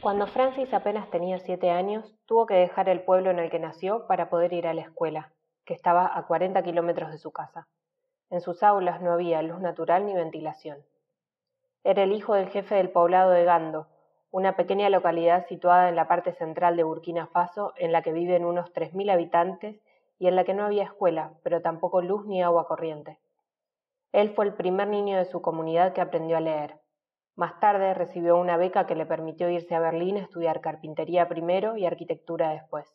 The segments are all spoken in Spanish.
Cuando Francis apenas tenía siete años, tuvo que dejar el pueblo en el que nació para poder ir a la escuela, que estaba a 40 kilómetros de su casa. En sus aulas no había luz natural ni ventilación. Era el hijo del jefe del poblado de Gando, una pequeña localidad situada en la parte central de Burkina Faso, en la que viven unos 3.000 habitantes y en la que no había escuela, pero tampoco luz ni agua corriente. Él fue el primer niño de su comunidad que aprendió a leer. Más tarde recibió una beca que le permitió irse a Berlín a estudiar carpintería primero y arquitectura después.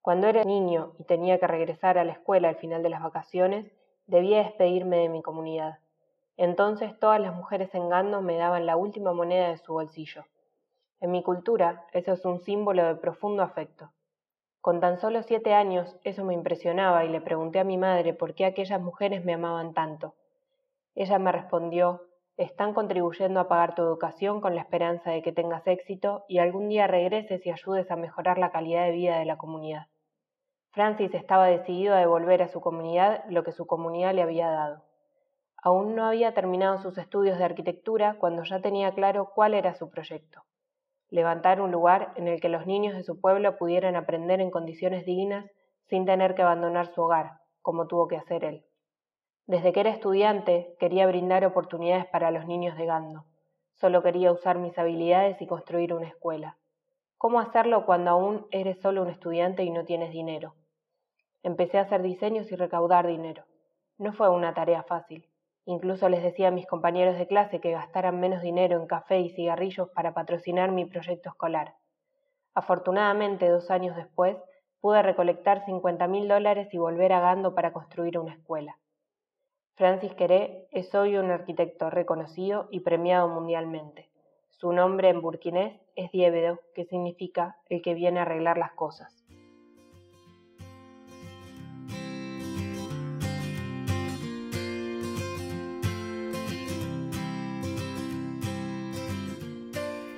Cuando era niño y tenía que regresar a la escuela al final de las vacaciones, debía despedirme de mi comunidad. Entonces todas las mujeres en Gando me daban la última moneda de su bolsillo. En mi cultura, eso es un símbolo de profundo afecto. Con tan solo siete años eso me impresionaba y le pregunté a mi madre por qué aquellas mujeres me amaban tanto. Ella me respondió, están contribuyendo a pagar tu educación con la esperanza de que tengas éxito y algún día regreses y ayudes a mejorar la calidad de vida de la comunidad. Francis estaba decidido a devolver a su comunidad lo que su comunidad le había dado. Aún no había terminado sus estudios de arquitectura cuando ya tenía claro cuál era su proyecto levantar un lugar en el que los niños de su pueblo pudieran aprender en condiciones dignas sin tener que abandonar su hogar, como tuvo que hacer él. Desde que era estudiante quería brindar oportunidades para los niños de Gando. Solo quería usar mis habilidades y construir una escuela. ¿Cómo hacerlo cuando aún eres solo un estudiante y no tienes dinero? Empecé a hacer diseños y recaudar dinero. No fue una tarea fácil. Incluso les decía a mis compañeros de clase que gastaran menos dinero en café y cigarrillos para patrocinar mi proyecto escolar. Afortunadamente, dos años después, pude recolectar 50 mil dólares y volver a Gando para construir una escuela. Francis Queré es hoy un arquitecto reconocido y premiado mundialmente. Su nombre en burkinés es Diébedo, que significa el que viene a arreglar las cosas.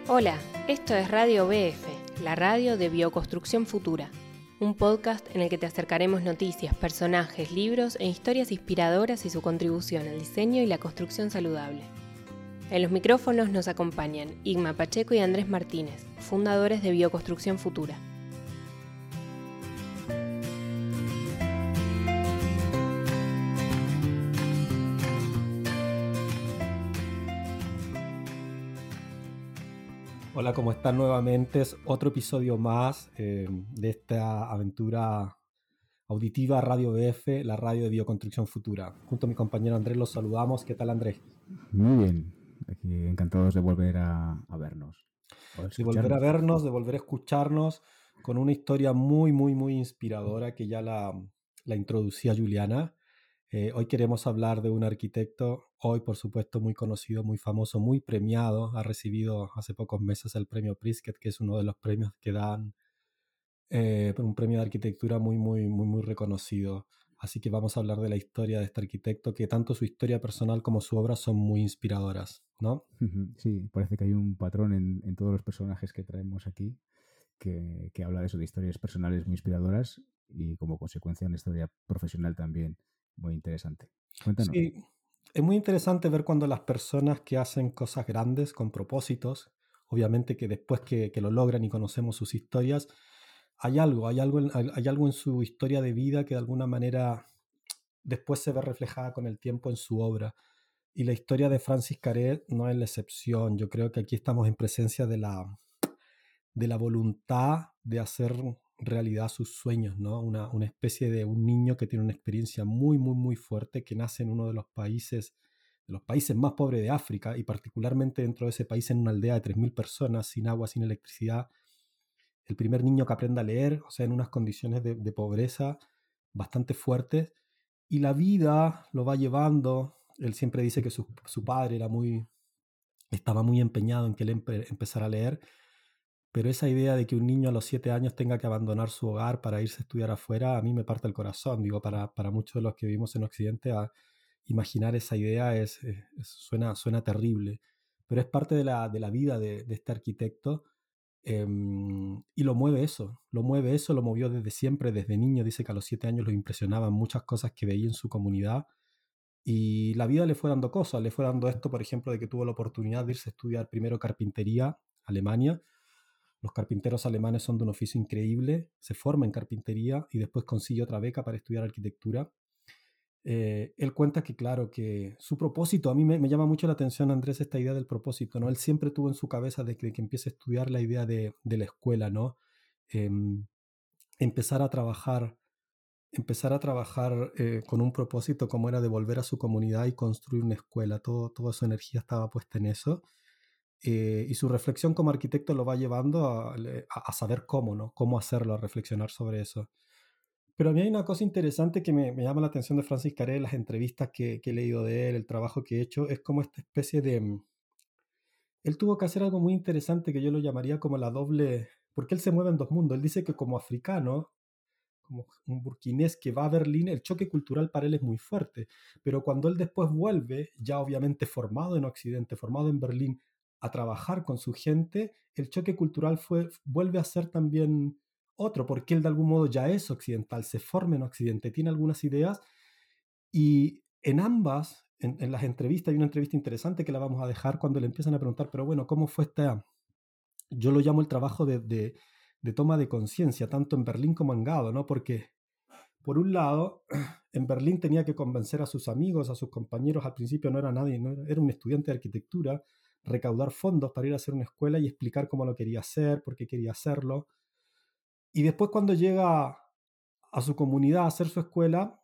Hola, esto es Radio BF, la radio de Bioconstrucción Futura, un podcast en el que te acercaremos noticias, personajes, libros e historias inspiradoras y su contribución al diseño y la construcción saludable. En los micrófonos nos acompañan Igma Pacheco y Andrés Martínez, fundadores de Bioconstrucción Futura. Hola, ¿cómo están nuevamente? Es otro episodio más eh, de esta aventura auditiva Radio BF, la radio de Bioconstrucción Futura. Junto a mi compañero Andrés los saludamos. ¿Qué tal, Andrés? Muy bien, aquí encantados de volver a, vernos. De volver a vernos, de volver a escucharnos con una historia muy, muy, muy inspiradora que ya la, la introducía Juliana. Eh, hoy queremos hablar de un arquitecto, hoy por supuesto muy conocido, muy famoso, muy premiado. Ha recibido hace pocos meses el premio Pritzker, que es uno de los premios que dan, eh, un premio de arquitectura muy, muy, muy, muy reconocido. Así que vamos a hablar de la historia de este arquitecto, que tanto su historia personal como su obra son muy inspiradoras, ¿no? Sí, parece que hay un patrón en, en todos los personajes que traemos aquí que, que habla de eso, de historias personales muy inspiradoras y como consecuencia una historia profesional también muy interesante. Cuéntanos. Sí, es muy interesante ver cuando las personas que hacen cosas grandes con propósitos, obviamente que después que, que lo logran y conocemos sus historias, hay algo, hay algo, en, hay algo en su historia de vida que de alguna manera después se ve reflejada con el tiempo en su obra. Y la historia de Francis Caret no es la excepción. Yo creo que aquí estamos en presencia de la, de la voluntad de hacer realidad sus sueños, ¿no? Una, una, especie de un niño que tiene una experiencia muy, muy, muy fuerte, que nace en uno de los países, de los países más pobres de África y particularmente dentro de ese país en una aldea de 3.000 personas, sin agua, sin electricidad. El primer niño que aprende a leer, o sea, en unas condiciones de, de pobreza bastante fuertes. Y la vida lo va llevando. Él siempre dice que su, su padre era muy, estaba muy empeñado en que él empe, empezara a leer pero esa idea de que un niño a los siete años tenga que abandonar su hogar para irse a estudiar afuera, a mí me parte el corazón. Digo, para, para muchos de los que vivimos en Occidente, a imaginar esa idea es, suena, suena terrible. Pero es parte de la, de la vida de, este arquitecto eh, y lo mueve eso, lo mueve eso, lo movió desde siempre, desde niño. Dice que a los siete años lo impresionaban muchas cosas que veía en su comunidad Y la vida le fue dando cosas, le fue dando esto, por ejemplo, de que tuvo la oportunidad de irse a estudiar primero carpintería, Alemania. Los carpinteros alemanes son de un oficio increíble, se forma en carpintería y después consigue otra beca para estudiar arquitectura. Eh, él cuenta que, claro, que su propósito, a mí me, llama mucho la atención, Andrés, esta idea del propósito, ¿no? Él siempre tuvo en su cabeza desde que, empieza a estudiar la idea de, la escuela, ¿no? Em, empezar a trabajar empezar a trabajar eh, con un propósito como era de volver a su comunidad y construir una escuela. Todo, toda su energía estaba puesta en eso. Eh, y su reflexión como arquitecto lo va llevando a, saber cómo, ¿no? Cómo hacerlo, a reflexionar sobre eso. Pero a mí hay una cosa interesante que me, me llama la atención de Francis Caré, las entrevistas que, que, he leído de él, el trabajo que he hecho, es como esta especie de... Mm, él tuvo que hacer algo muy interesante que yo lo llamaría como la doble... Porque él se mueve en dos mundos. Él dice que como africano, como un burkinés que va a Berlín, el choque cultural para él es muy fuerte. Pero cuando él después vuelve, ya obviamente formado en Occidente, formado en Berlín, a trabajar con su gente, el choque cultural fue, vuelve a ser también otro, porque él de algún modo ya es occidental, se forma en Occidente, tiene algunas ideas y en ambas, en, las entrevistas, hay una entrevista interesante que la vamos a dejar cuando le empiezan a preguntar, pero bueno, ¿cómo fue esta? Yo lo llamo el trabajo de, de toma de conciencia, tanto en Berlín como en Gado, ¿no? Porque, por un lado, en Berlín tenía que convencer a sus amigos, a sus compañeros, al principio no era nadie, era un estudiante de arquitectura, recaudar fondos para ir a hacer una escuela y explicar cómo lo quería hacer, por qué quería hacerlo. Y después cuando llega a su comunidad a hacer su escuela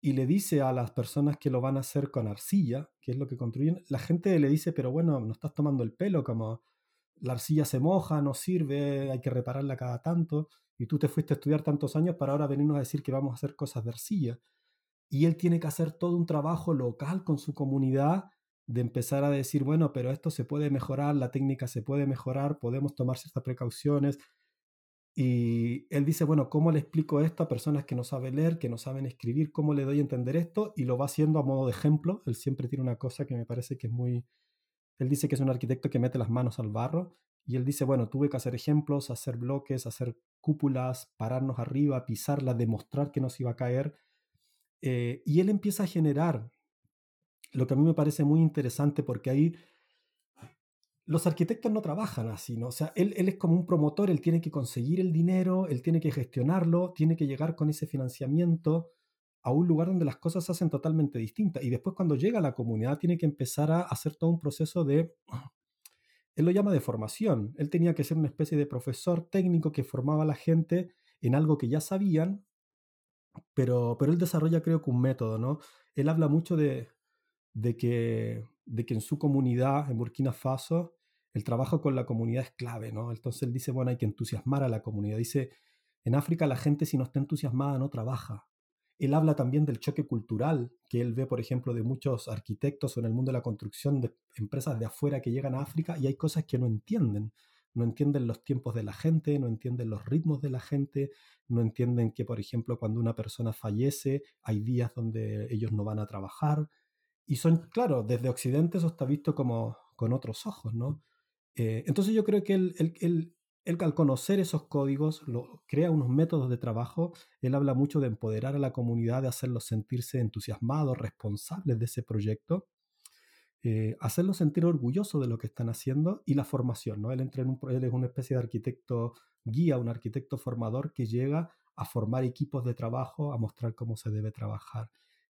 y le dice a las personas que lo van a hacer con arcilla, que es lo que construyen, la gente le dice, pero bueno, no estás tomando el pelo como la arcilla se moja, no sirve, hay que repararla cada tanto, y tú te fuiste a estudiar tantos años para ahora venirnos a decir que vamos a hacer cosas de arcilla. Y él tiene que hacer todo un trabajo local con su comunidad de empezar a decir, bueno, pero esto se puede mejorar, la técnica se puede mejorar, podemos tomar ciertas precauciones. Y él dice, bueno, ¿cómo le explico esto a personas que no saben leer, que no saben escribir? ¿Cómo le doy a entender esto? Y lo va haciendo a modo de ejemplo. Él siempre tiene una cosa que me parece que es muy, él dice que es un arquitecto que mete las manos al barro y él dice, bueno, tuve que hacer ejemplos, hacer bloques, hacer cúpulas, pararnos arriba, pisarla, demostrar que nos iba a caer. Eh, y él empieza a generar lo que a mí me parece muy interesante porque ahí los arquitectos no trabajan así, ¿no? O sea, él, él, es como un promotor, él tiene que conseguir el dinero, él tiene que gestionarlo, tiene que llegar con ese financiamiento a un lugar donde las cosas se hacen totalmente distintas. Y después cuando llega a la comunidad tiene que empezar a hacer todo un proceso de, él lo llama de formación. Él tenía que ser una especie de profesor técnico que formaba a la gente en algo que ya sabían, pero, pero él desarrolla creo que un método, ¿no? Él habla mucho de, de, que, de que en su comunidad, en Burkina Faso, el trabajo con la comunidad es clave, ¿no? Entonces él dice, bueno, hay que entusiasmar a la comunidad. Dice, en África la gente si no está entusiasmada no trabaja. Él habla también del choque cultural que él ve, por ejemplo, de muchos arquitectos o en el mundo de la construcción, de empresas de afuera que llegan a África y hay cosas que no entienden. No entienden los tiempos de la gente, no entienden los ritmos de la gente, no entienden que, por ejemplo, cuando una persona fallece, hay días donde ellos no van a trabajar. Y son, claro, desde Occidente eso está visto como con otros ojos, ¿no? Eh, entonces yo creo que él, él, él al conocer esos códigos lo, crea unos métodos de trabajo. Él habla mucho de empoderar a la comunidad, de hacerlos sentirse entusiasmados, responsables de ese proyecto, eh, hacerlos sentir orgullosos de lo que están haciendo y la formación. ¿no? Él, entra en un, él es una especie de arquitecto guía, un arquitecto formador que llega a formar equipos de trabajo, a mostrar cómo se debe trabajar.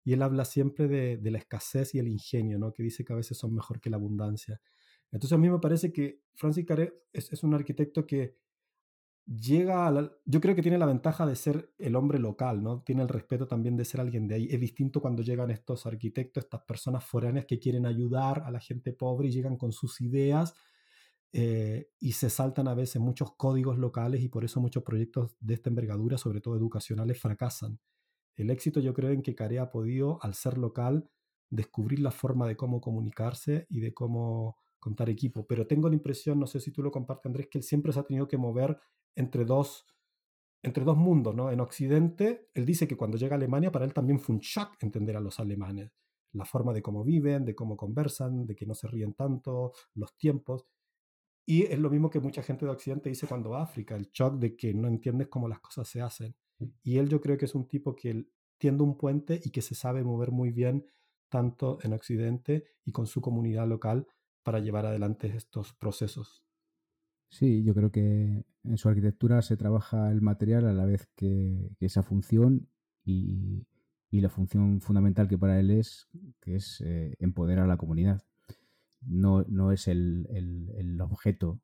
Y él habla siempre de, la escasez y el ingenio, ¿no? que dice que a veces son mejor que la abundancia. Entonces a mí me parece que Francis Carré es, un arquitecto que llega a yo creo que tiene la ventaja de ser el hombre local, ¿no? Tiene el respeto también de ser alguien de ahí. Es distinto cuando llegan estos arquitectos, estas personas foráneas que quieren ayudar a la gente pobre y llegan con sus ideas eh, y se saltan a veces muchos códigos locales y por eso muchos proyectos de esta envergadura, sobre todo educacionales, fracasan. El éxito yo creo en que Carré ha podido, al ser local, descubrir la forma de cómo comunicarse y de cómo contar equipo, pero tengo la impresión, no sé si tú lo compartes Andrés, que él siempre se ha tenido que mover entre dos, entre dos mundos, ¿no? En Occidente, él dice que cuando llega a Alemania, para él también fue un shock entender a los alemanes, la forma de cómo viven, de cómo conversan, de que no se ríen tanto, los tiempos. Y es lo mismo que mucha gente de Occidente dice cuando va a África, el shock de que no entiendes cómo las cosas se hacen. Y él yo creo que es un tipo que tiende un puente y que se sabe mover muy bien tanto en Occidente y con su comunidad local para llevar adelante estos procesos. Sí, yo creo que en su arquitectura se trabaja el material a la vez que, esa función y, la función fundamental que para él es, que es eh, empoderar a la comunidad. No, no es el, el, objeto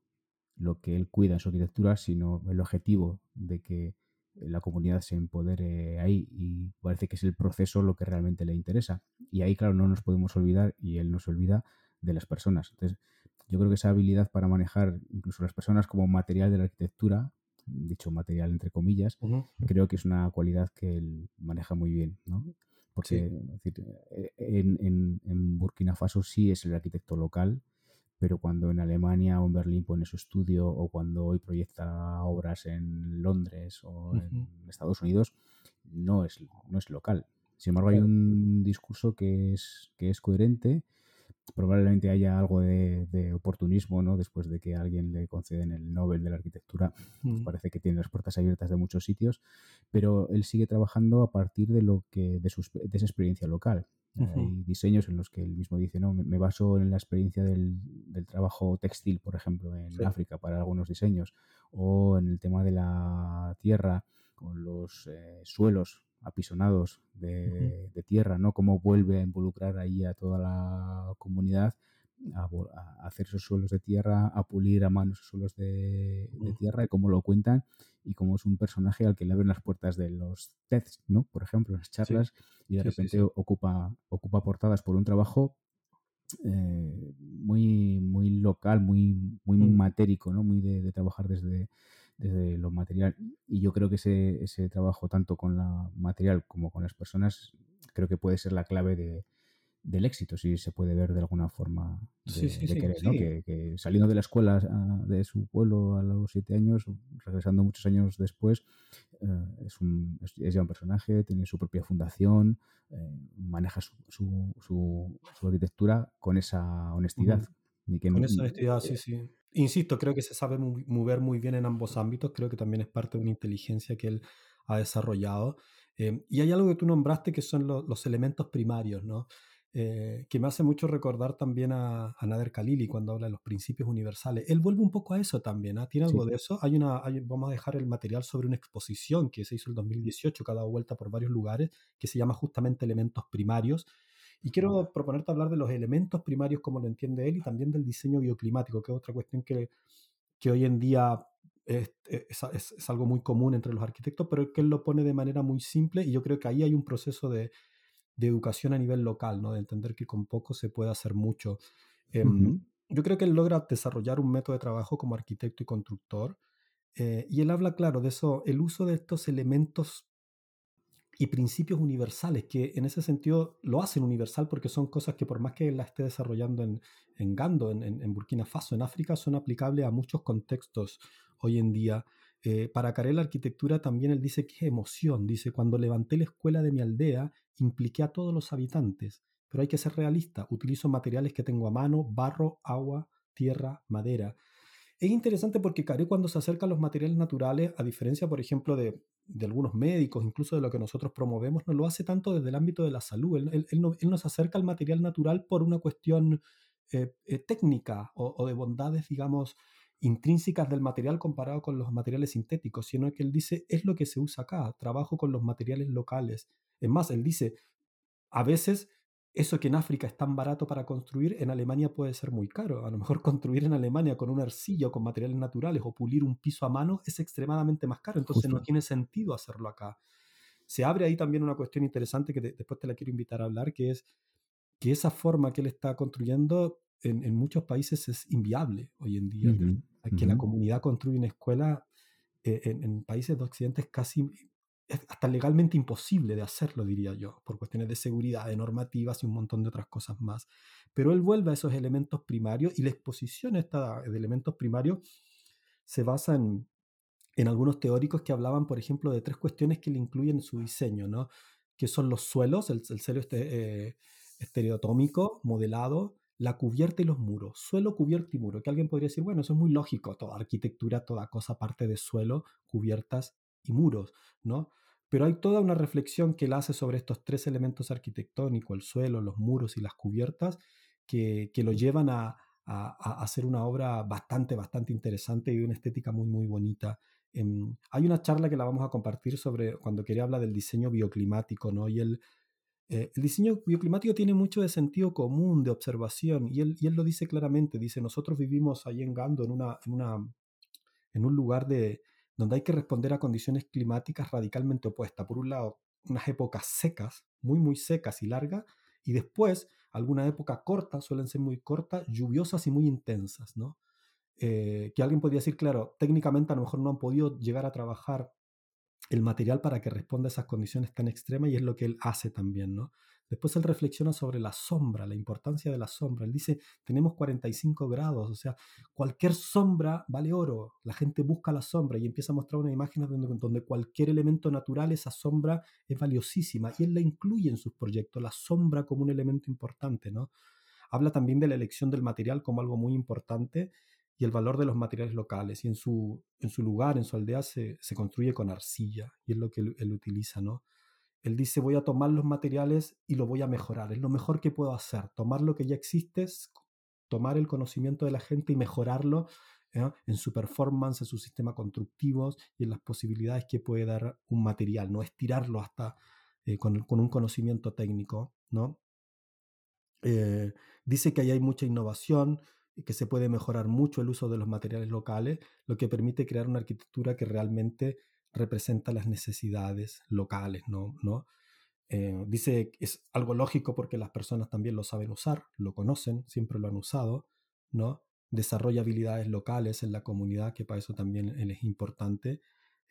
lo que él cuida en su arquitectura, sino el objetivo de que la comunidad se empodere ahí y parece que es el proceso lo que realmente le interesa. Y ahí, claro, no nos podemos olvidar, y él no se olvida, de las personas. Entonces, yo creo que esa habilidad para manejar incluso las personas como material de la arquitectura, dicho material entre comillas, creo que es una cualidad que él maneja muy bien, ¿no? Porque eh, en, en, Burkina Faso sí es el arquitecto local, pero cuando en Alemania o en Berlín pone su estudio o cuando hoy proyecta obras en Londres o en Estados Unidos, no es, no es local. Sin embargo, hay un discurso que es, que es coherente probablemente haya algo de, oportunismo, ¿no? Después de que a alguien le conceden el Nobel de la Arquitectura, pues parece que tiene las puertas abiertas de muchos sitios, pero él sigue trabajando a partir de lo que de, esa experiencia local. Hay diseños en los que él mismo dice, no, me, baso en la experiencia del, trabajo textil, por ejemplo, en África para algunos diseños, o en el tema de la tierra, con los eh, suelos apisonados de, tierra, ¿no? Cómo vuelve a involucrar ahí a toda la comunidad a, hacer esos suelos de tierra, a pulir a mano esos suelos de, tierra y cómo lo cuentan y cómo es un personaje al que le abren las puertas de los TEDs, ¿no? Por ejemplo, las charlas y de repente ocupa ocupa portadas por un trabajo eh, muy muy local, muy muy mm. matérico, ¿no? Muy de trabajar desde desde lo material. Y yo creo que ese, ese trabajo, tanto con la material como con las personas, creo que puede ser la clave de, del éxito, si se puede ver de alguna forma de, querer, ¿no? Que, saliendo de la escuela ah, de su pueblo a los siete años, regresando muchos años después, eh, es, un, es, ya un personaje, tiene su propia fundación, eh, maneja su, su, su, arquitectura con esa honestidad. con esa honestidad, sí, sí. Insisto, creo que se sabe mover muy bien en ambos ámbitos, creo que también es parte de una inteligencia que él ha desarrollado. Eh, y hay algo que tú nombraste que son los elementos primarios, ¿no? Eh, que me hace mucho recordar también a, Nader Khalili cuando habla de los principios universales. Él vuelve un poco a eso también, ¿ah? ¿tiene algo de eso? Hay una, vamos a dejar el material sobre una exposición que se hizo en 2018, que ha dado vuelta por varios lugares, que se llama justamente Elementos Primarios, y quiero proponerte hablar de los elementos primarios como lo entiende él y también del diseño bioclimático, que es otra cuestión que, que hoy en día es, es, algo muy común entre los arquitectos, pero que él lo pone de manera muy simple y yo creo que ahí hay un proceso de, de educación a nivel local, ¿no? de entender que con poco se puede hacer mucho. Em, yo creo que él logra desarrollar un método de trabajo como arquitecto y constructor. Eh, y él habla, claro, de eso, el uso de estos elementos y principios universales, que en ese sentido lo hacen universal porque son cosas que por más que la esté desarrollando en, en Gando, en, en, Burkina Faso, en África, son aplicables a muchos contextos hoy en día. Eh, para Carel la arquitectura también él dice que es emoción, dice, cuando levanté la escuela de mi aldea, impliqué a todos los habitantes, pero hay que ser realista, utilizo materiales que tengo a mano, barro, agua, tierra, madera. Es interesante porque Caré cuando se acerca a los materiales naturales, a diferencia, por ejemplo, de, algunos médicos, incluso de lo que nosotros promovemos, no lo hace tanto desde el ámbito de la salud. Él nos acerca al material natural por una cuestión eh, eh, técnica o, o, de bondades, digamos, intrínsecas del material comparado con los materiales sintéticos, sino que él dice, es lo que se usa acá, trabajo con los materiales locales. Es más, él dice, a veces eso que en África es tan barato para construir, en Alemania puede ser muy caro. A lo mejor construir en Alemania con una arcilla o con materiales naturales o pulir un piso a mano es extremadamente más caro. Entonces no tiene sentido hacerlo acá. Se abre ahí también una cuestión interesante que después te la quiero invitar a hablar, que es que esa forma que él está construyendo en, muchos países es inviable hoy en día. que, la comunidad construye una escuela eh, en, en, países de Occidente es casi es hasta legalmente imposible de hacerlo, diría yo, por cuestiones de seguridad, de normativas y un montón de otras cosas más. Pero él vuelve a esos elementos primarios y la exposición esta de elementos primarios se basa en, en algunos teóricos que hablaban, por ejemplo, de tres cuestiones que le incluyen en su diseño, ¿no? que son los suelos, el, el suelo este, eh, estereotómico, modelado, la cubierta y los muros. Suelo, cubierta y muro. Que alguien podría decir, bueno, eso es muy lógico, toda arquitectura, toda cosa parte de suelo, cubiertas y muros, ¿no? pero hay toda una reflexión que él hace sobre estos tres elementos arquitectónicos, el suelo, los muros y las cubiertas, que, que lo llevan a, a, hacer una obra bastante, bastante interesante y una estética muy, muy bonita. Em, hay una charla que la vamos a compartir sobre cuando quería hablar del diseño bioclimático, ¿no? Y el, eh, el diseño bioclimático tiene mucho de sentido común, de observación, y él, lo dice claramente, dice, nosotros vivimos ahí en Gando, en un lugar de, donde hay que responder a condiciones climáticas radicalmente opuestas. Por un lado, unas épocas secas, muy, muy secas y largas, y después alguna época corta, suelen ser muy cortas, lluviosas y muy intensas, ¿no? Eh, que alguien podría decir, claro, técnicamente a lo mejor no han podido llegar a trabajar el material para que responda a esas condiciones tan extremas y es lo que él hace también, ¿no? Después él reflexiona sobre la sombra, la importancia de la sombra. Él dice, tenemos 45 grados, o sea, cualquier sombra vale oro. La gente busca la sombra y empieza a mostrar una imagen donde, donde cualquier elemento natural, esa sombra es valiosísima. Y él la incluye en sus proyectos, la sombra como un elemento importante, ¿no? Habla también de la elección del material como algo muy importante y el valor de los materiales locales. Y en su, en su lugar, en su aldea, se, se construye con arcilla y es lo que él, él utiliza, ¿no? Él dice, voy a tomar los materiales y lo voy a mejorar. Es lo mejor que puedo hacer. Tomar lo que ya existe, tomar el conocimiento de la gente y mejorarlo ¿eh? en su performance, en su sistema constructivos y en las posibilidades que puede dar un material, no estirarlo hasta eh, con, con, un conocimiento técnico. ¿no? Eh, dice que ahí hay mucha innovación, que se puede mejorar mucho el uso de los materiales locales, lo que permite crear una arquitectura que realmente representa las necesidades locales, ¿no? ¿no? Eh, dice es algo lógico porque las personas también lo saben usar, lo conocen, siempre lo han usado, ¿no? Desarrolla habilidades locales en la comunidad, que para eso también él es importante.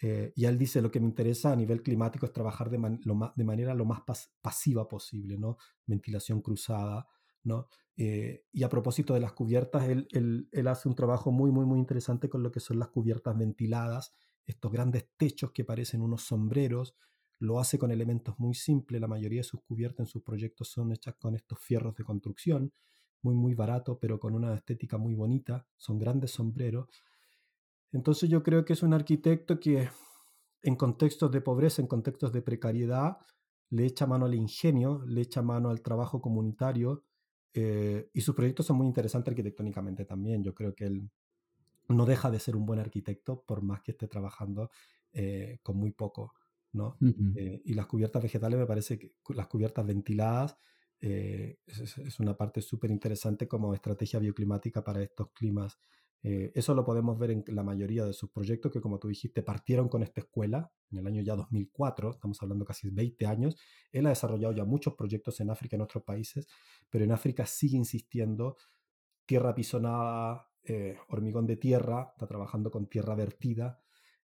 Eh, y él dice, lo que me interesa a nivel climático es trabajar de manera lo más pasiva posible, ¿no? Ventilación cruzada, Eh, y a propósito de las cubiertas, él, él, él, hace un trabajo muy, muy, muy interesante con lo que son las cubiertas ventiladas, estos grandes techos que parecen unos sombreros, lo hace con elementos muy simples, la mayoría de sus cubiertas en sus proyectos son hechas con estos fierros de construcción, muy muy barato, pero con una estética muy bonita, son grandes sombreros. Entonces yo creo que es un arquitecto que en contextos de pobreza, en contextos de precariedad, le echa mano al ingenio, le echa mano al trabajo comunitario, eh, y sus proyectos son muy interesantes arquitectónicamente también. Yo creo que él no deja de ser un buen arquitecto por más que esté trabajando eh, con muy poco. ¿no? Eh, y las cubiertas vegetales me parece que las cubiertas ventiladas eh, es, una parte súper interesante como estrategia bioclimática para estos climas. Eso lo podemos ver en la mayoría de sus proyectos que como tú dijiste partieron con esta escuela en el año ya 2004, estamos hablando casi 20 años. Él ha desarrollado ya muchos proyectos en África, en otros países, pero en África sigue insistiendo tierra pisonada, eh, hormigón de tierra, está trabajando con tierra vertida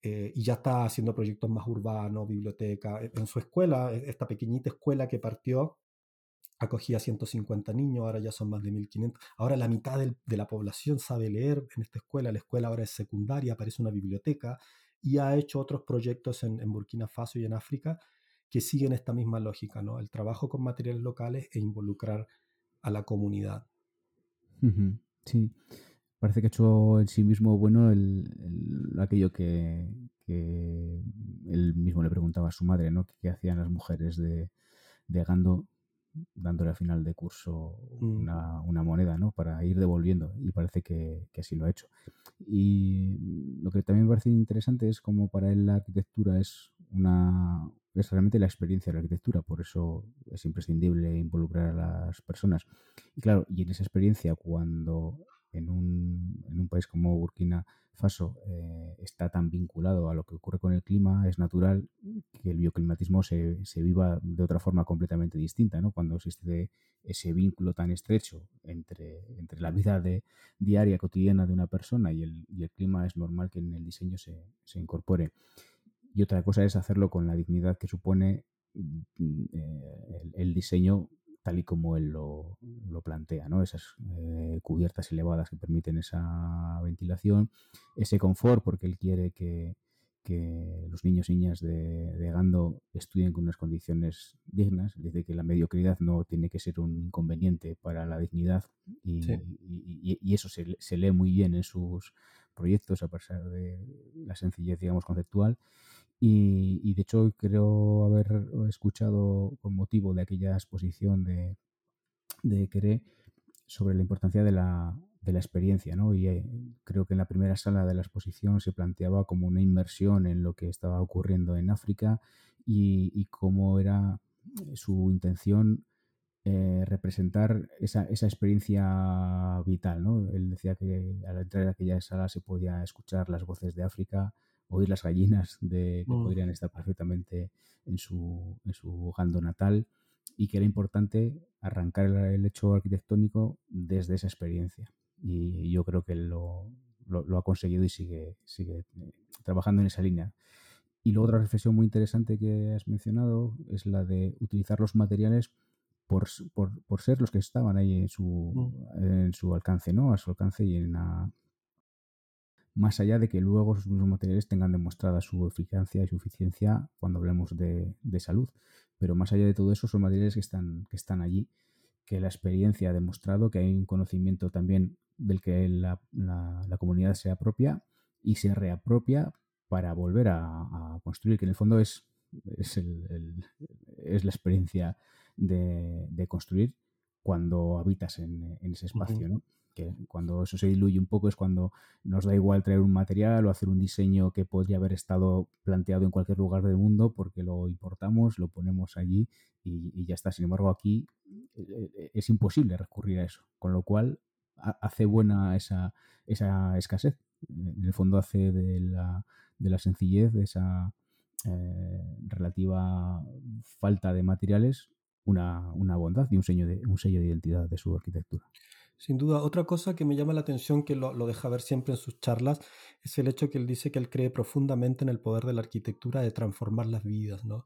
eh, y ya está haciendo proyectos más urbanos, biblioteca. E, en su escuela, e, esta pequeñita escuela que partió, acogía 150 niños, ahora ya son más de 1500. Ahora la mitad de la población sabe leer en esta escuela, la escuela ahora es secundaria, aparece una biblioteca y ha hecho otros proyectos en, Burkina Faso y en África que siguen esta misma lógica, ¿no? El trabajo con materiales locales e involucrar a la comunidad. Sí, parece que ha hecho en sí mismo bueno el, aquello que, él mismo le preguntaba a su madre, ¿no? ¿Qué, hacían las mujeres de, de Gando dándole al final de curso mm. una, moneda, ¿no? Para ir devolviendo y parece que, así lo ha hecho. Y lo que también me parece interesante es como para él la arquitectura es una es realmente la experiencia de la arquitectura, por eso es imprescindible involucrar a las personas. Y claro, y en esa experiencia cuando en un, en un país como Burkina Faso eh, está tan vinculado a lo que ocurre con el clima, es natural que el bioclimatismo se, se viva de otra forma completamente distinta, ¿no? Cuando existe ese vínculo tan estrecho entre, entre la vida de, diaria, cotidiana de una persona y el, y el clima, es normal que en el diseño se, se incorpore. Y otra cosa es hacerlo con la dignidad que supone mm, eh, el, el, diseño tal y como él lo, plantea, ¿no? Esas eh, cubiertas elevadas que permiten esa ventilación, ese confort, porque él quiere que, los niños y niñas de, Gando estudien con unas condiciones dignas, dice que la mediocridad no tiene que ser un inconveniente para la dignidad y, eso se, se, lee muy bien en sus proyectos a pesar de la sencillez, digamos, conceptual Y, de hecho creo haber escuchado con motivo de aquella exposición de, de Queré sobre la importancia de la, de la experiencia, ¿no? Y eh, creo que en la primera sala de la exposición se planteaba como una inmersión en lo que estaba ocurriendo en África y, cómo era eh, su intención eh, representar esa, esa, experiencia vital, ¿no? Él decía que al entrar en aquella sala se podía escuchar las voces de África, oír las gallinas de, que mm. podrían estar perfectamente en su, en su gando natal y que era importante arrancar el, hecho arquitectónico desde esa experiencia. Y yo creo que lo, lo, ha conseguido y sigue, sigue eh, trabajando en esa línea. Y luego otra reflexión muy interesante que has mencionado es la de utilizar los materiales por, por, por ser los que estaban ahí en su, mm. en su alcance, ¿no? A su alcance y en la, más allá de que luego sus materiales tengan demostrada su eficacia y su eficiencia cuando hablemos de, de, salud. Pero más allá de todo eso, son materiales que están, que están allí, que la experiencia ha demostrado que hay un conocimiento también del que la, la, comunidad se apropia y se reapropia para volver a, construir, que en el fondo es, es, el, es la experiencia de, de, construir cuando habitas en, en ese espacio, ¿no? Que cuando eso se diluye un poco es cuando nos da igual traer un material o hacer un diseño que podría haber estado planteado en cualquier lugar del mundo porque lo importamos, lo ponemos allí y, ya está. Sin embargo, aquí eh, es imposible recurrir a eso, con lo cual hace buena esa, esa escasez. En el fondo hace de la, de la sencillez, de esa eh, relativa falta de materiales, una, una bondad y un, sello de, un sello de identidad de su arquitectura. Sin duda, otra cosa que me llama la atención, que lo, deja ver siempre en sus charlas, es el hecho que él dice que él cree profundamente en el poder de la arquitectura de transformar las vidas, ¿no?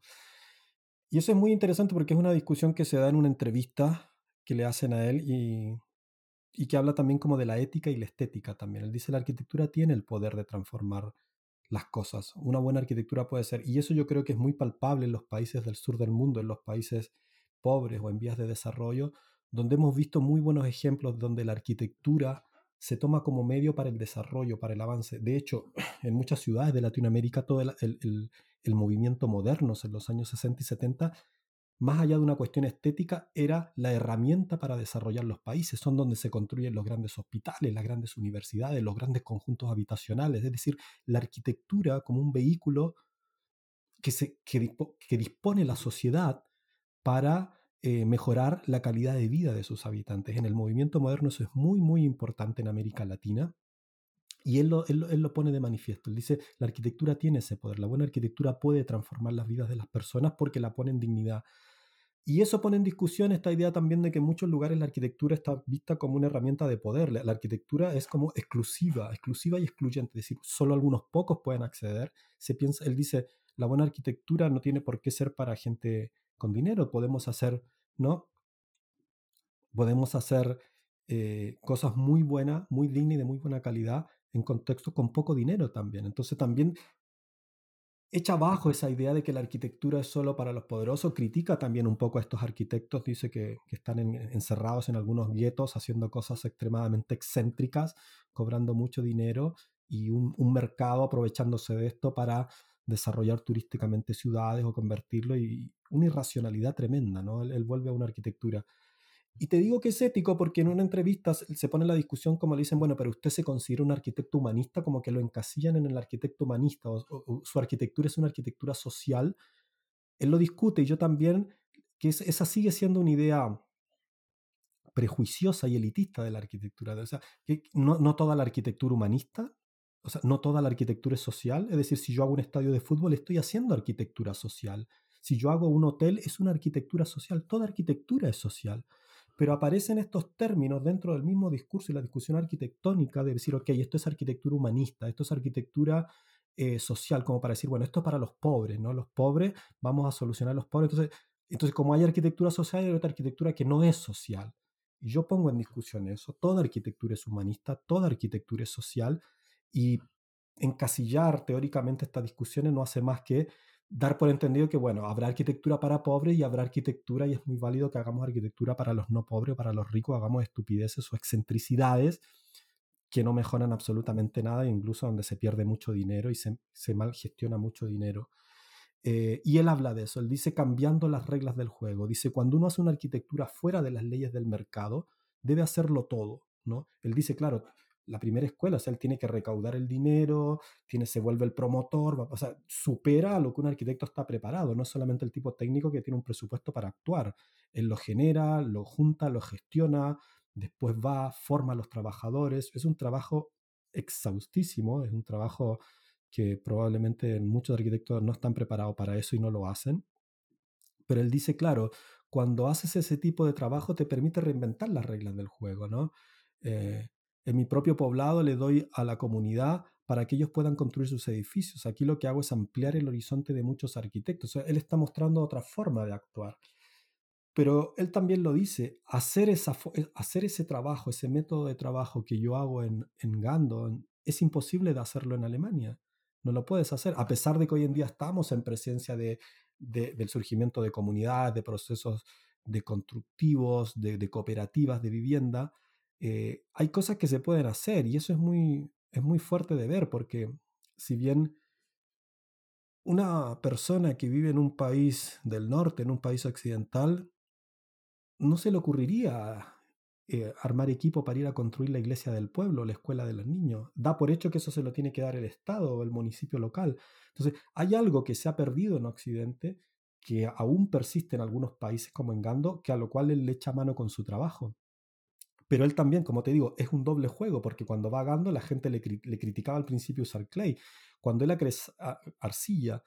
Y eso es muy interesante porque es una discusión que se da en una entrevista que le hacen a él y, y que habla también como de la ética y la estética también. Él dice la arquitectura tiene el poder de transformar las cosas. Una buena arquitectura puede ser, y eso yo creo que es muy palpable en los países del sur del mundo, en los países pobres o en vías de desarrollo, donde hemos visto muy buenos ejemplos donde la arquitectura se toma como medio para el desarrollo, para el avance. De hecho, en muchas ciudades de Latinoamérica todo el, movimiento moderno en los años 60 y 70, más allá de una cuestión estética, era la herramienta para desarrollar los países. Son donde se construyen los grandes hospitales, las grandes universidades, los grandes conjuntos habitacionales. Es decir, la arquitectura como un vehículo que, se, que dispone la sociedad para eh, mejorar la calidad de vida de sus habitantes. En el movimiento moderno eso es muy, muy importante en América Latina. Y él lo, él, lo, pone de manifiesto. Él dice, la arquitectura tiene ese poder. La buena arquitectura puede transformar las vidas de las personas porque la pone en dignidad. Y eso pone en discusión esta idea también de que en muchos lugares la arquitectura está vista como una herramienta de poder. La, la arquitectura es como exclusiva, exclusiva y excluyente. Es decir, solo algunos pocos pueden acceder. Se piensa, él dice, la buena arquitectura no tiene por qué ser para gente con dinero. Podemos hacer ¿no? Podemos hacer eh, cosas muy buenas, muy dignas y de muy buena calidad en contexto con poco dinero también. Entonces también echa abajo esa idea de que la arquitectura es solo para los poderosos, critica también un poco a estos arquitectos, dice que, están encerrados en algunos guetos haciendo cosas extremadamente excéntricas, cobrando mucho dinero y un, un mercado aprovechándose de esto para desarrollar turísticamente ciudades o convertirlo y una irracionalidad tremenda, ¿no? Él, vuelve a una arquitectura. Y te digo que es ético porque en una entrevista se pone la discusión como le dicen, bueno, pero usted se considera un arquitecto humanista, como que lo encasillan en el arquitecto humanista, o, su arquitectura es una arquitectura social. Él lo discute y yo también, que esa sigue siendo una idea prejuiciosa y elitista de la arquitectura. O sea, que no, no toda la arquitectura humanista o sea, no toda la arquitectura es social. Es decir, si yo hago un estadio de fútbol, estoy haciendo arquitectura social. Si yo hago un hotel, es una arquitectura social. Toda arquitectura es social. Pero aparecen estos términos dentro del mismo discurso y la discusión arquitectónica de decir, ok, esto es arquitectura humanista, esto es arquitectura eh, social, como para decir, bueno, esto es para los pobres, ¿no? Los pobres, vamos a solucionar a los pobres. Entonces, entonces, como hay arquitectura social, hay otra arquitectura que no es social. Y yo pongo en discusión eso. Toda arquitectura es humanista, toda arquitectura es social, y encasillar teóricamente estas discusiones no hace más que dar por entendido que, bueno, habrá arquitectura para pobres y habrá arquitectura y es muy válido que hagamos arquitectura para los no pobres, para los ricos, hagamos estupideces o excentricidades que no mejoran absolutamente nada, incluso donde se pierde mucho dinero y se, se mal gestiona mucho dinero. Eh, y él habla de eso, él dice cambiando las reglas del juego. Dice, cuando uno hace una arquitectura fuera de las leyes del mercado, debe hacerlo todo. ¿no? Él dice, claro, la primera escuela, o sea, él tiene que recaudar el dinero, tiene, se vuelve el promotor, o sea, supera a lo que un arquitecto está preparado, no solamente el tipo técnico que tiene un presupuesto para actuar, él lo genera, lo junta, lo gestiona, después va, forma a los trabajadores, es un trabajo exhaustísimo, es un trabajo que probablemente muchos arquitectos no están preparados para eso y no lo hacen, pero él dice, claro, cuando haces ese tipo de trabajo te permite reinventar las reglas del juego, ¿no? Eh, en mi propio poblado le doy a la comunidad para que ellos puedan construir sus edificios. Aquí lo que hago es ampliar el horizonte de muchos arquitectos. él está mostrando otra forma de actuar. Pero él también lo dice, hacer, esa, eh, hacer ese trabajo, ese método de trabajo que yo hago en, en Gando, es imposible de hacerlo en Alemania. No lo puedes hacer, a pesar de que hoy en día estamos en presencia de, del surgimiento de comunidades, de procesos de constructivos, de cooperativas de vivienda eh, hay cosas que se pueden hacer y eso es muy, es muy fuerte de ver porque si bien una persona que vive en un país del norte, en un país occidental, no se le ocurriría eh, armar equipo para ir a construir la iglesia del pueblo, la escuela de los niños. Da por hecho que eso se lo tiene que dar el Estado o el municipio local. Entonces, hay algo que se ha perdido en Occidente que aún persiste en algunos países como en Gando, que a lo cual él le echa mano con su trabajo. Pero él también, como te digo, es un doble juego, porque cuando va Gando la gente le, criticaba al principio usar clay. Cuando él crece arcilla,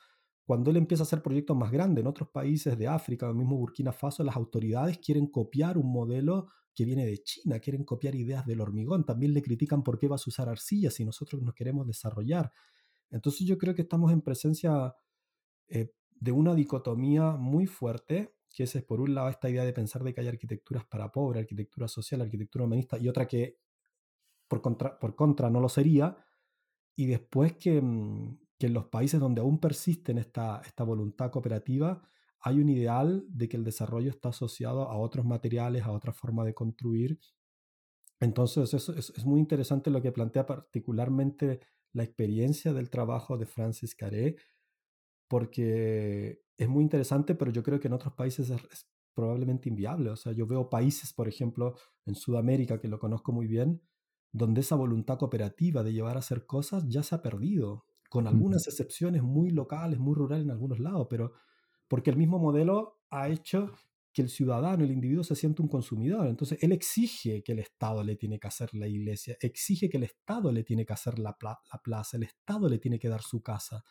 cuando él empieza a hacer proyectos más grandes en otros países de África, o mismo Burkina Faso, las autoridades quieren copiar un modelo que viene de China, quieren copiar ideas del hormigón. También le critican por qué vas a usar arcilla si nosotros nos queremos desarrollar. Entonces yo creo que estamos en presencia eh, de una dicotomía muy fuerte que es por un lado esta idea de pensar de que hay arquitecturas para pobre, arquitectura social, arquitectura humanista, y otra que por contra, por contra no lo sería, y después que, mm, que en los países donde aún persisten esta, esta voluntad cooperativa, hay un ideal de que el desarrollo está asociado a otros materiales, a otra forma de construir. Entonces, es, es muy interesante lo que plantea particularmente la experiencia del trabajo de Francis Caré, porque es muy interesante, pero yo creo que en otros países es, probablemente inviable. O sea, yo veo países, por ejemplo, en Sudamérica, que lo conozco muy bien, donde esa voluntad cooperativa de llevar a hacer cosas ya se ha perdido, con algunas excepciones muy locales, muy rurales en algunos lados, pero porque el mismo modelo ha hecho que el ciudadano, el individuo se siente un consumidor. Entonces, él exige que el Estado le tiene que hacer la iglesia, exige que el Estado le tiene que hacer la, la plaza, el Estado le tiene que dar su casa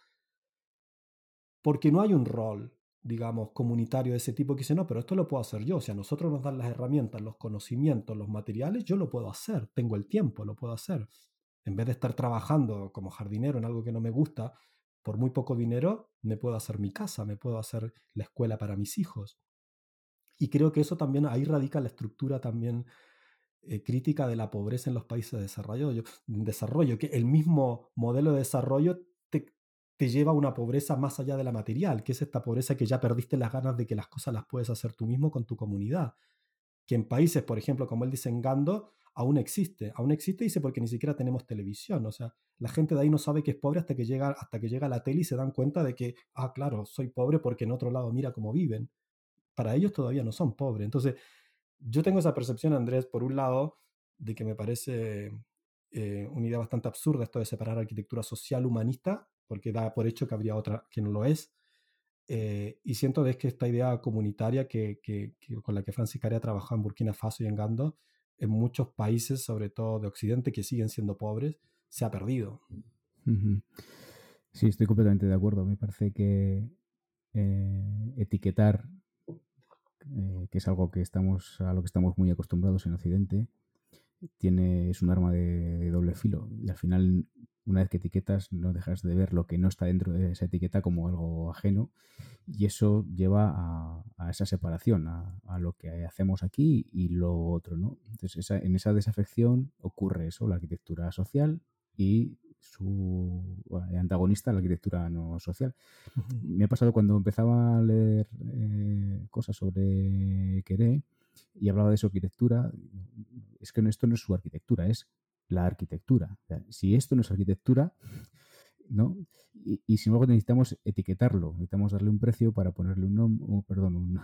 porque no hay un rol, digamos, comunitario de ese tipo que dice, no, pero esto lo puedo hacer yo, o sea, nosotros nos dan las herramientas, los conocimientos, los materiales, yo lo puedo hacer, tengo el tiempo, lo puedo hacer. En vez de estar trabajando como jardinero en algo que no me gusta, por muy poco dinero, me puedo hacer mi casa, me puedo hacer la escuela para mis hijos. Y creo que eso también, ahí radica la estructura también eh, crítica de la pobreza en los países de desarrollo, desarrollo, que el mismo modelo de desarrollo te lleva a una pobreza más allá de la material, que es esta pobreza que ya perdiste las ganas de que las cosas las puedes hacer tú mismo con tu comunidad. Que en países, por ejemplo, como él dice en Gando, aún existe. Aún existe, dice, porque ni siquiera tenemos televisión. O sea, la gente de ahí no sabe que es pobre hasta que llega, hasta que llega la tele y se dan cuenta de que, ah, claro, soy pobre porque en otro lado mira cómo viven. Para ellos todavía no son pobres. Entonces, yo tengo esa percepción, Andrés, por un lado, de que me parece eh, una idea bastante absurda esto de separar arquitectura social humanista porque da por hecho que habría otra que no lo es. Eh, y siento es que esta idea comunitaria que, con la que Francis Carea ha trabajado en Burkina Faso y en Gando, en muchos países, sobre todo de Occidente, que siguen siendo pobres, se ha perdido. Sí, estoy completamente de acuerdo. Me parece que eh, etiquetar, eh, que es algo que estamos, a lo que estamos muy acostumbrados en Occidente, tiene, es un arma de, de doble filo. Y al final una vez que etiquetas no dejas de ver lo que no está dentro de esa etiqueta como algo ajeno y eso lleva a, esa separación, a, lo que hacemos aquí y lo otro, ¿no? Entonces en esa desafección ocurre eso, la arquitectura social y su antagonista, la arquitectura no social. Me ha pasado cuando empezaba a leer eh, cosas sobre Queré y hablaba de su arquitectura, es que esto no es su arquitectura, es la arquitectura. si esto no es arquitectura, ¿no? Y, sin embargo necesitamos etiquetarlo, necesitamos darle un precio para ponerle un, perdón, un,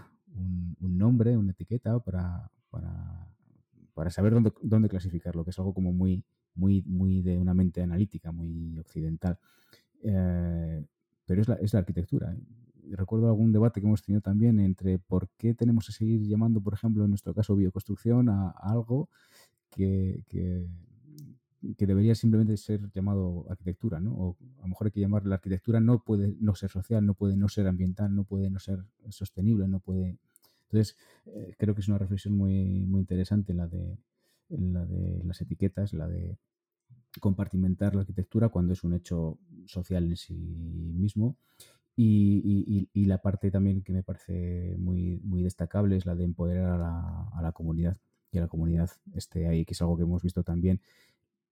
nombre, una etiqueta para, para, saber dónde, dónde clasificarlo, que es algo como muy, muy, muy de una mente analítica, muy occidental. Eh, pero es la, es la arquitectura. Recuerdo algún debate que hemos tenido también entre por qué tenemos que seguir llamando, por ejemplo, en nuestro caso, bioconstrucción a, algo que, que, debería simplemente ser llamado arquitectura, ¿no? O a lo mejor hay que llamar la arquitectura no puede no ser social, no puede no ser ambiental, no puede no ser sostenible, no puede... Entonces, eh, creo que es una reflexión muy, muy interesante la de, la de las etiquetas, la de compartimentar la arquitectura cuando es un hecho social en sí mismo. Y, la parte también que me parece muy, muy destacable es la de empoderar a la, comunidad, que la comunidad esté ahí, que es algo que hemos visto también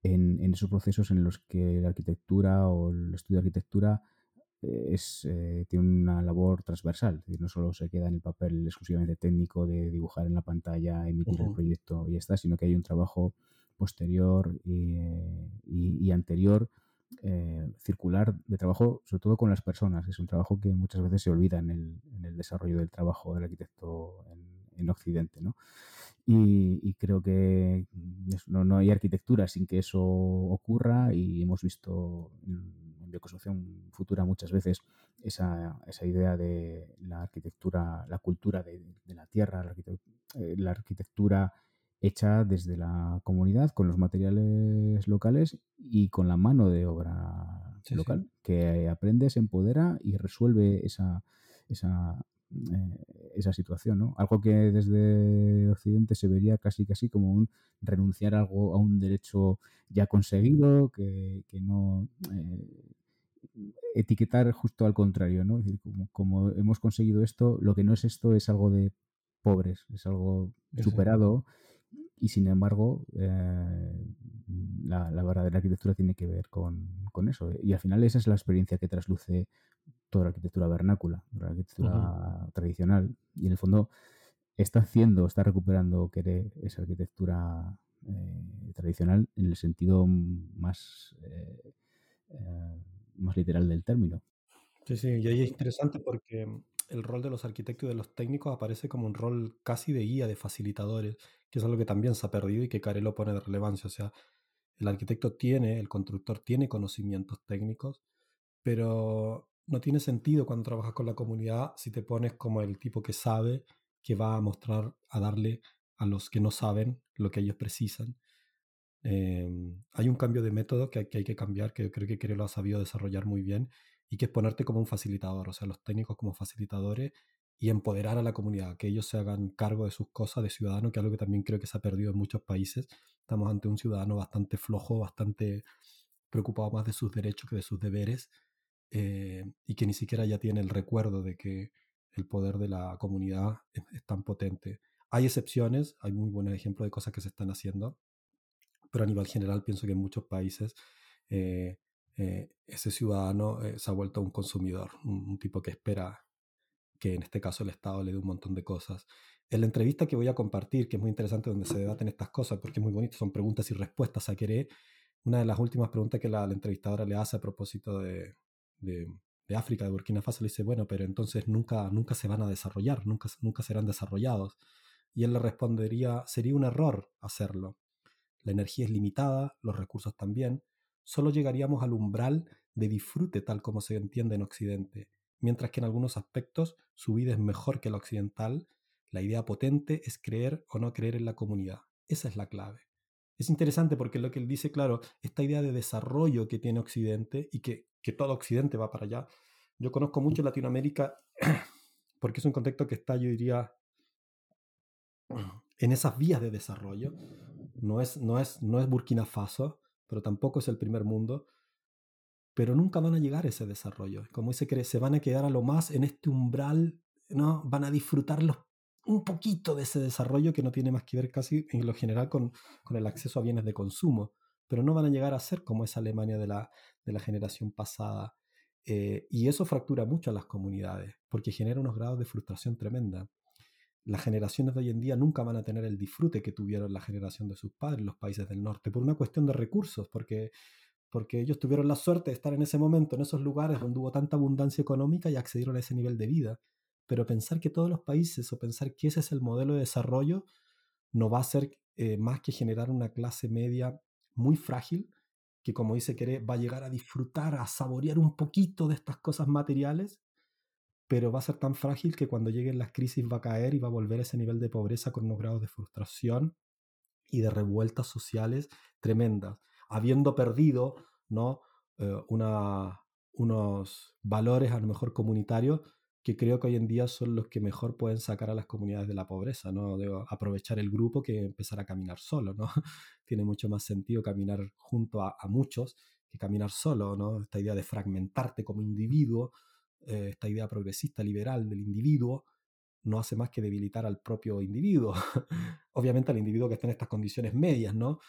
en, esos procesos en los que la arquitectura o el estudio de arquitectura eh, es, eh, tiene una labor transversal, no solo se queda en el papel exclusivamente técnico de dibujar en la pantalla, emitir el proyecto y ya está, sino que hay un trabajo posterior y, anterior eh, circular de trabajo, sobre todo con las personas. Es un trabajo que muchas veces se olvida en el, desarrollo del trabajo del arquitecto en, Occidente. ¿no? Y, creo que no, hay arquitectura sin que eso ocurra y hemos visto en, bioconstrucción futura muchas veces esa, esa, idea de la arquitectura, la cultura de, la tierra, la, eh, la arquitectura hecha desde la comunidad, con los materiales locales y con la mano de obra local, que aprende, se empodera y resuelve esa, esa, eh, esa situación. ¿no? Algo que desde Occidente se vería casi casi como un renunciar a algo a un derecho ya conseguido, que, no eh, etiquetar justo al contrario, ¿no? como, como, hemos conseguido esto, lo que no es esto es algo de pobres, es algo superado y sin embargo eh, la, la, verdadera arquitectura tiene que ver con, eso. Y al final esa es la experiencia que trasluce toda la arquitectura vernácula, la arquitectura tradicional. Y en el fondo está haciendo, está recuperando querer esa arquitectura eh, tradicional en el sentido más, eh, más literal del término. Sí, sí, y ahí es interesante porque el rol de los arquitectos y de los técnicos aparece como un rol casi de guía, de facilitadores, que es algo que también se ha perdido y que Carelo pone de relevancia. O sea, el arquitecto tiene, el constructor tiene conocimientos técnicos, pero no tiene sentido cuando trabajas con la comunidad si te pones como el tipo que sabe, que va a mostrar, a darle a los que no saben lo que ellos precisan. Em, hay un cambio de método que, hay que cambiar, que creo que Carelo lo ha sabido desarrollar muy bien, y que es ponerte como un facilitador, o sea, los técnicos como facilitadores y empoderar a la comunidad, que ellos se hagan cargo de sus cosas de ciudadano, que es algo que también creo que se ha perdido en muchos países. Estamos ante un ciudadano bastante flojo, bastante preocupado más de sus derechos que de sus deberes, eh, y que ni siquiera ya tiene el recuerdo de que el poder de la comunidad es, tan potente. Hay excepciones, hay muy buenos ejemplos de cosas que se están haciendo, pero a nivel general pienso que en muchos países eh, eh, ese ciudadano se ha vuelto un consumidor, un, tipo que espera que en este caso el Estado le dé un montón de cosas. En la entrevista que voy a compartir, que es muy interesante donde se debaten estas cosas, porque es muy bonito, son preguntas y respuestas a querer, una de las últimas preguntas que la, entrevistadora le hace a propósito de, de, África, de Burkina Faso, le dice, bueno, pero entonces nunca, nunca se van a desarrollar, nunca, nunca serán desarrollados. Y él le respondería, sería un error hacerlo. La energía es limitada, los recursos también, solo llegaríamos al umbral de disfrute tal como se entiende en Occidente, mientras que en algunos aspectos su vida es mejor que la occidental, la idea potente es creer o no creer en la comunidad. Esa es la clave. Es interesante porque lo que él dice, claro, esta idea de desarrollo que tiene Occidente y que, que todo Occidente va para allá. Yo conozco mucho Latinoamérica porque es un contexto que está, yo diría, en esas vías de desarrollo. No es, no es, no es Burkina Faso, pero tampoco es el primer mundo. Pero nunca van a llegar a ese desarrollo. Como dice que se van a quedar a lo más en este umbral, ¿no? Van a disfrutarlo un poquito de ese desarrollo que no tiene más que ver casi en lo general con, con el acceso a bienes de consumo, pero no van a llegar a ser como esa Alemania de la, de la generación pasada. Eh, y eso fractura mucho a las comunidades, porque genera unos grados de frustración tremenda las generaciones de hoy en día nunca van a tener el disfrute que tuvieron la generación de sus padres, los países del norte, por una cuestión de recursos, porque, porque ellos tuvieron la suerte de estar en ese momento, en esos lugares donde hubo tanta abundancia económica y accedieron a ese nivel de vida. Pero pensar que todos los países o pensar que ese es el modelo de desarrollo no va a ser eh, más que generar una clase media muy frágil que, como dice Queré, va a llegar a disfrutar, a saborear un poquito de estas cosas materiales, pero va a ser tan frágil que cuando lleguen las crisis va a caer y va a volver a ese nivel de pobreza con unos grados de frustración y de revueltas sociales tremendas, habiendo perdido ¿no? Eh, una, unos valores a lo mejor comunitarios que creo que hoy en día son los que mejor pueden sacar a las comunidades de la pobreza, ¿no? De aprovechar el grupo que empezar a caminar solo, ¿no? Tiene mucho más sentido caminar junto a, muchos que caminar solo, ¿no? Esta idea de fragmentarte como individuo, eh, esta idea progresista, liberal del individuo, no hace más que debilitar al propio individuo. Obviamente al individuo que está en estas condiciones medias, ¿no?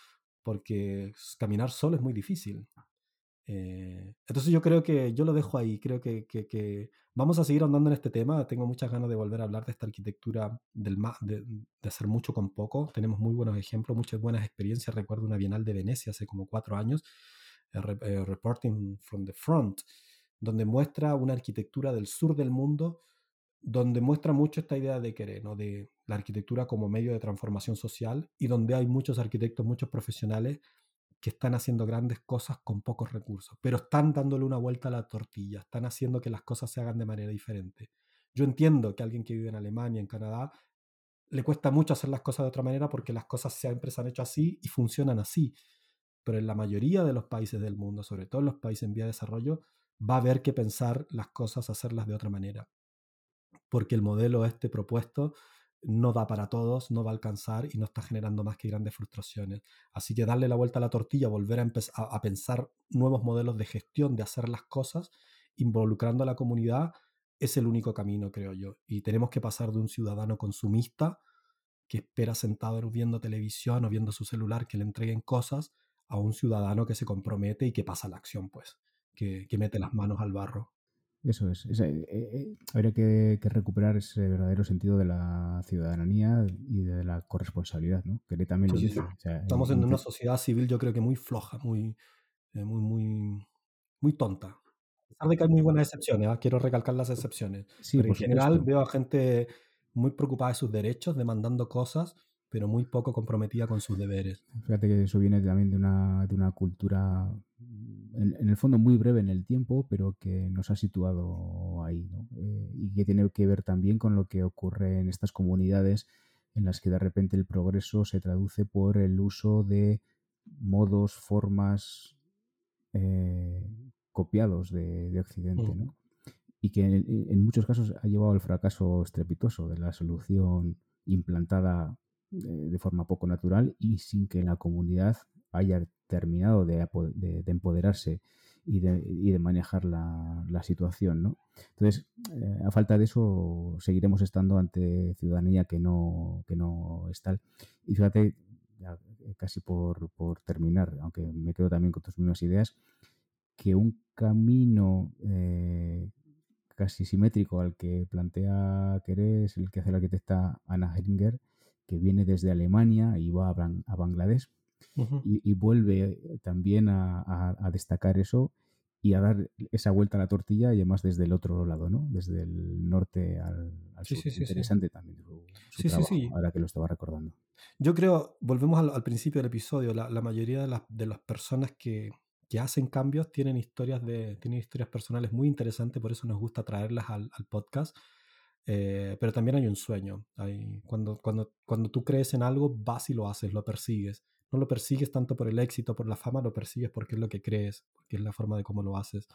Porque caminar solo es muy difícil. Eh, entonces yo creo que yo lo dejo ahí, creo que, vamos a seguir andando en este tema, tengo muchas ganas de volver a hablar de esta arquitectura, de, hacer mucho con poco, tenemos muy buenos ejemplos, muchas buenas experiencias, recuerdo una Bienal de Venecia hace como cuatro años, eh, Reporting from the Front, donde muestra una arquitectura del sur del mundo, donde muestra mucho esta idea de querer, ¿no? de la arquitectura como medio de transformación social y donde hay muchos arquitectos, muchos profesionales que están haciendo grandes cosas con pocos recursos, pero están dándole una vuelta a la tortilla, están haciendo que las cosas se hagan de manera diferente. Yo entiendo que alguien que vive en Alemania, en Canadá, le cuesta mucho hacer las cosas de otra manera porque las cosas siempre se han hecho así y funcionan así. Pero en la mayoría de los países del mundo, sobre todo en los países en vía de desarrollo, va a haber que pensar las cosas, hacerlas de otra manera. Porque el modelo este propuesto no da para todos, no va a alcanzar y no está generando más que grandes frustraciones. Así que darle la vuelta a la tortilla, volver a, a, pensar nuevos modelos de gestión, de hacer las cosas, involucrando a la comunidad, es el único camino, creo yo. Y tenemos que pasar de un ciudadano consumista que espera sentado viendo televisión o viendo su celular que le entreguen cosas, a un ciudadano que se compromete y que pasa la acción, pues, que, que mete las manos al barro. Eso es. Eh, eh, habría que, recuperar ese verdadero sentido de la ciudadanía y de la corresponsabilidad, ¿no? Que también Estamos en, una sociedad civil, yo creo que muy floja, muy, eh, muy, muy, muy tonta. A pesar de que hay muy buenas excepciones, ¿ah? quiero recalcar las excepciones. pero en general veo a gente muy preocupada de sus derechos, demandando cosas, pero muy poco comprometida con sus deberes. Fíjate que eso viene también de una, de una cultura en, el fondo muy breve en el tiempo, pero que nos ha situado ahí, ¿no? Eh, y que tiene que ver también con lo que ocurre en estas comunidades en las que de repente el progreso se traduce por el uso de modos, formas eh, copiados de, Occidente, ¿no? Y que en, muchos casos ha llevado al fracaso estrepitoso de la solución implantada eh, de forma poco natural y sin que la comunidad haya terminado de, empoderarse y de, manejar la, situación. ¿no? Entonces, eh, a falta de eso, seguiremos estando ante ciudadanía que no, que no es tal. Y fíjate, eh, casi por, terminar, aunque me quedo también con tus mismas ideas, que un camino eh, casi simétrico al que plantea Querés, el que hace la arquitecta Anna Heringer, que viene desde Alemania y va a Bangladesh, y, vuelve también a, destacar eso y a dar esa vuelta a la tortilla y además desde el otro lado, ¿no? Desde el norte al, sur. Interesante también su, trabajo, ahora que lo estaba recordando. Yo creo, volvemos al, principio del episodio, la, mayoría de las, de las personas que, que, hacen cambios tienen historias, de, tienen historias personales muy interesantes, por eso nos gusta traerlas al, al podcast. Eh, pero también hay un sueño. Hay, cuando, cuando, cuando tú crees en algo, vas y lo haces, lo persigues no lo persigues tanto por el éxito, por la fama, lo persigues porque es lo que crees, porque es la forma de cómo lo haces.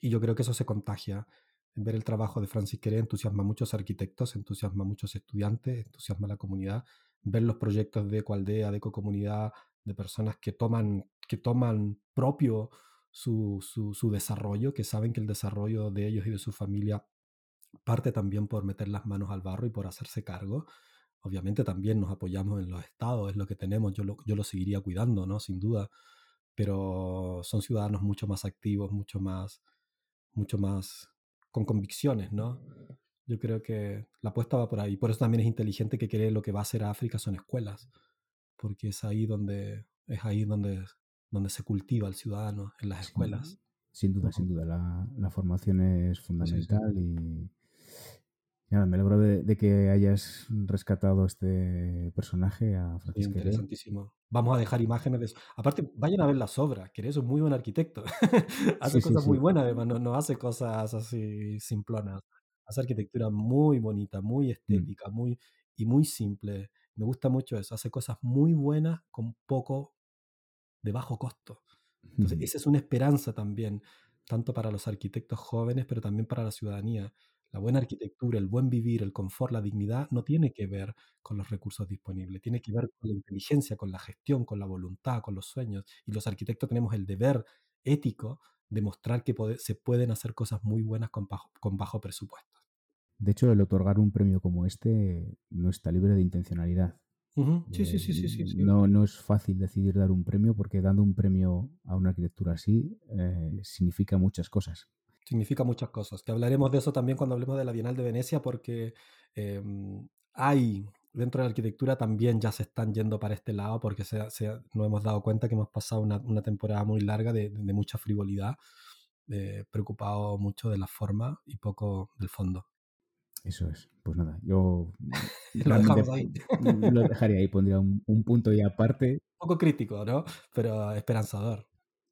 Y yo creo que eso se contagia. Ver el trabajo de Francis Queré entusiasma a muchos arquitectos, entusiasma a muchos estudiantes, entusiasma a la comunidad. Ver los proyectos de Ecoaldea, de Ecocomunidad, de personas que toman, que toman propio su, su desarrollo, que saben que el desarrollo de ellos y de su familia parte también por meter las manos al barro y por hacerse cargo. Obviamente también nos apoyamos en los estados, es lo que tenemos, yo lo, yo lo seguiría cuidando, ¿no? Sin duda, pero son ciudadanos mucho más activos, mucho más, mucho más con convicciones, ¿no? Yo creo que la apuesta va por ahí. Por eso también es inteligente que cree lo que va a hacer África son escuelas, porque es ahí donde, es ahí donde donde se cultiva el ciudadano en las escuelas. Sin duda, sin duda. La, formación es fundamental me alegro de, que hayas rescatado este personaje a Francisco. interesantísimo. Vamos a dejar imágenes de eso. Aparte, vayan a ver las obras, que es un muy buen arquitecto. hace cosas muy buenas, además, no, hace cosas así simplonas. Hace arquitectura muy bonita, muy mm. estética, muy, y muy simple. Me gusta mucho eso. Hace cosas muy buenas con poco de bajo costo. Entonces, esa es una esperanza también, tanto para los arquitectos jóvenes, pero también para la ciudadanía. La buena arquitectura, el buen vivir, el confort, la dignidad, no tiene que ver con los recursos disponibles, tiene que ver con la inteligencia, con la gestión, con la voluntad, con los sueños. Y los arquitectos tenemos el deber ético de mostrar que se pueden hacer cosas muy buenas con bajo, con bajo presupuesto. De hecho, el otorgar un premio como este no está libre de intencionalidad. Sí, sí, sí, sí, sí, No, no es fácil decidir dar un premio porque dando un premio a una arquitectura así eh, significa muchas cosas. Significa muchas cosas. Que hablaremos de eso también cuando hablemos de la Bienal de Venecia porque em, hay dentro de la arquitectura también ya se están yendo para este lado porque se, nos hemos dado cuenta que hemos pasado una, temporada muy larga de, mucha frivolidad, eh, preocupado mucho de la forma y poco del fondo. Eso es. Pues nada, yo lo, dejamos ahí. lo dejaría ahí, pondría un, punto y aparte. Un poco crítico, ¿no? Pero esperanzador.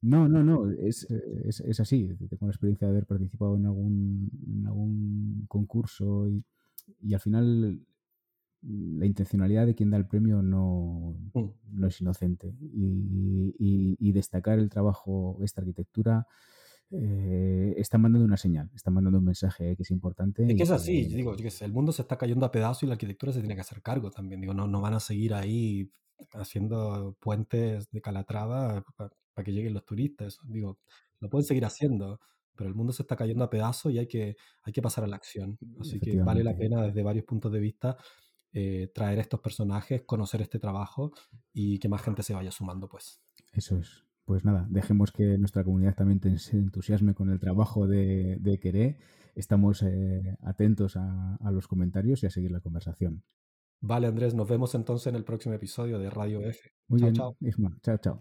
No, no, no, es, es, así. Tengo la experiencia de haber participado en algún, en algún concurso y, y, al final la intencionalidad de quien da el premio no, mm. no es inocente. Y, y, y, destacar el trabajo, esta arquitectura, eh, están mandando una señal, están mandando un mensaje que es importante. Es que es así, digo, el mundo se está cayendo a pedazos y la arquitectura se tiene que hacer cargo también. Digo, no, no van a seguir ahí haciendo puentes de Calatrava para que lleguen los turistas. Digo, lo pueden seguir haciendo, pero el mundo se está cayendo a pedazos y hay que, hay que pasar a la acción. Así que vale la pena desde varios puntos de vista eh, traer estos personajes, conocer este trabajo y que más gente se vaya sumando, pues. Eso es pues nada, dejemos que nuestra comunidad también se entusiasme con el trabajo de, de Queré. Estamos eh, atentos a, los comentarios y a seguir la conversación. Vale, Andrés, nos vemos entonces en el próximo episodio de Radio F. Muy bien, chao. Chao, chao.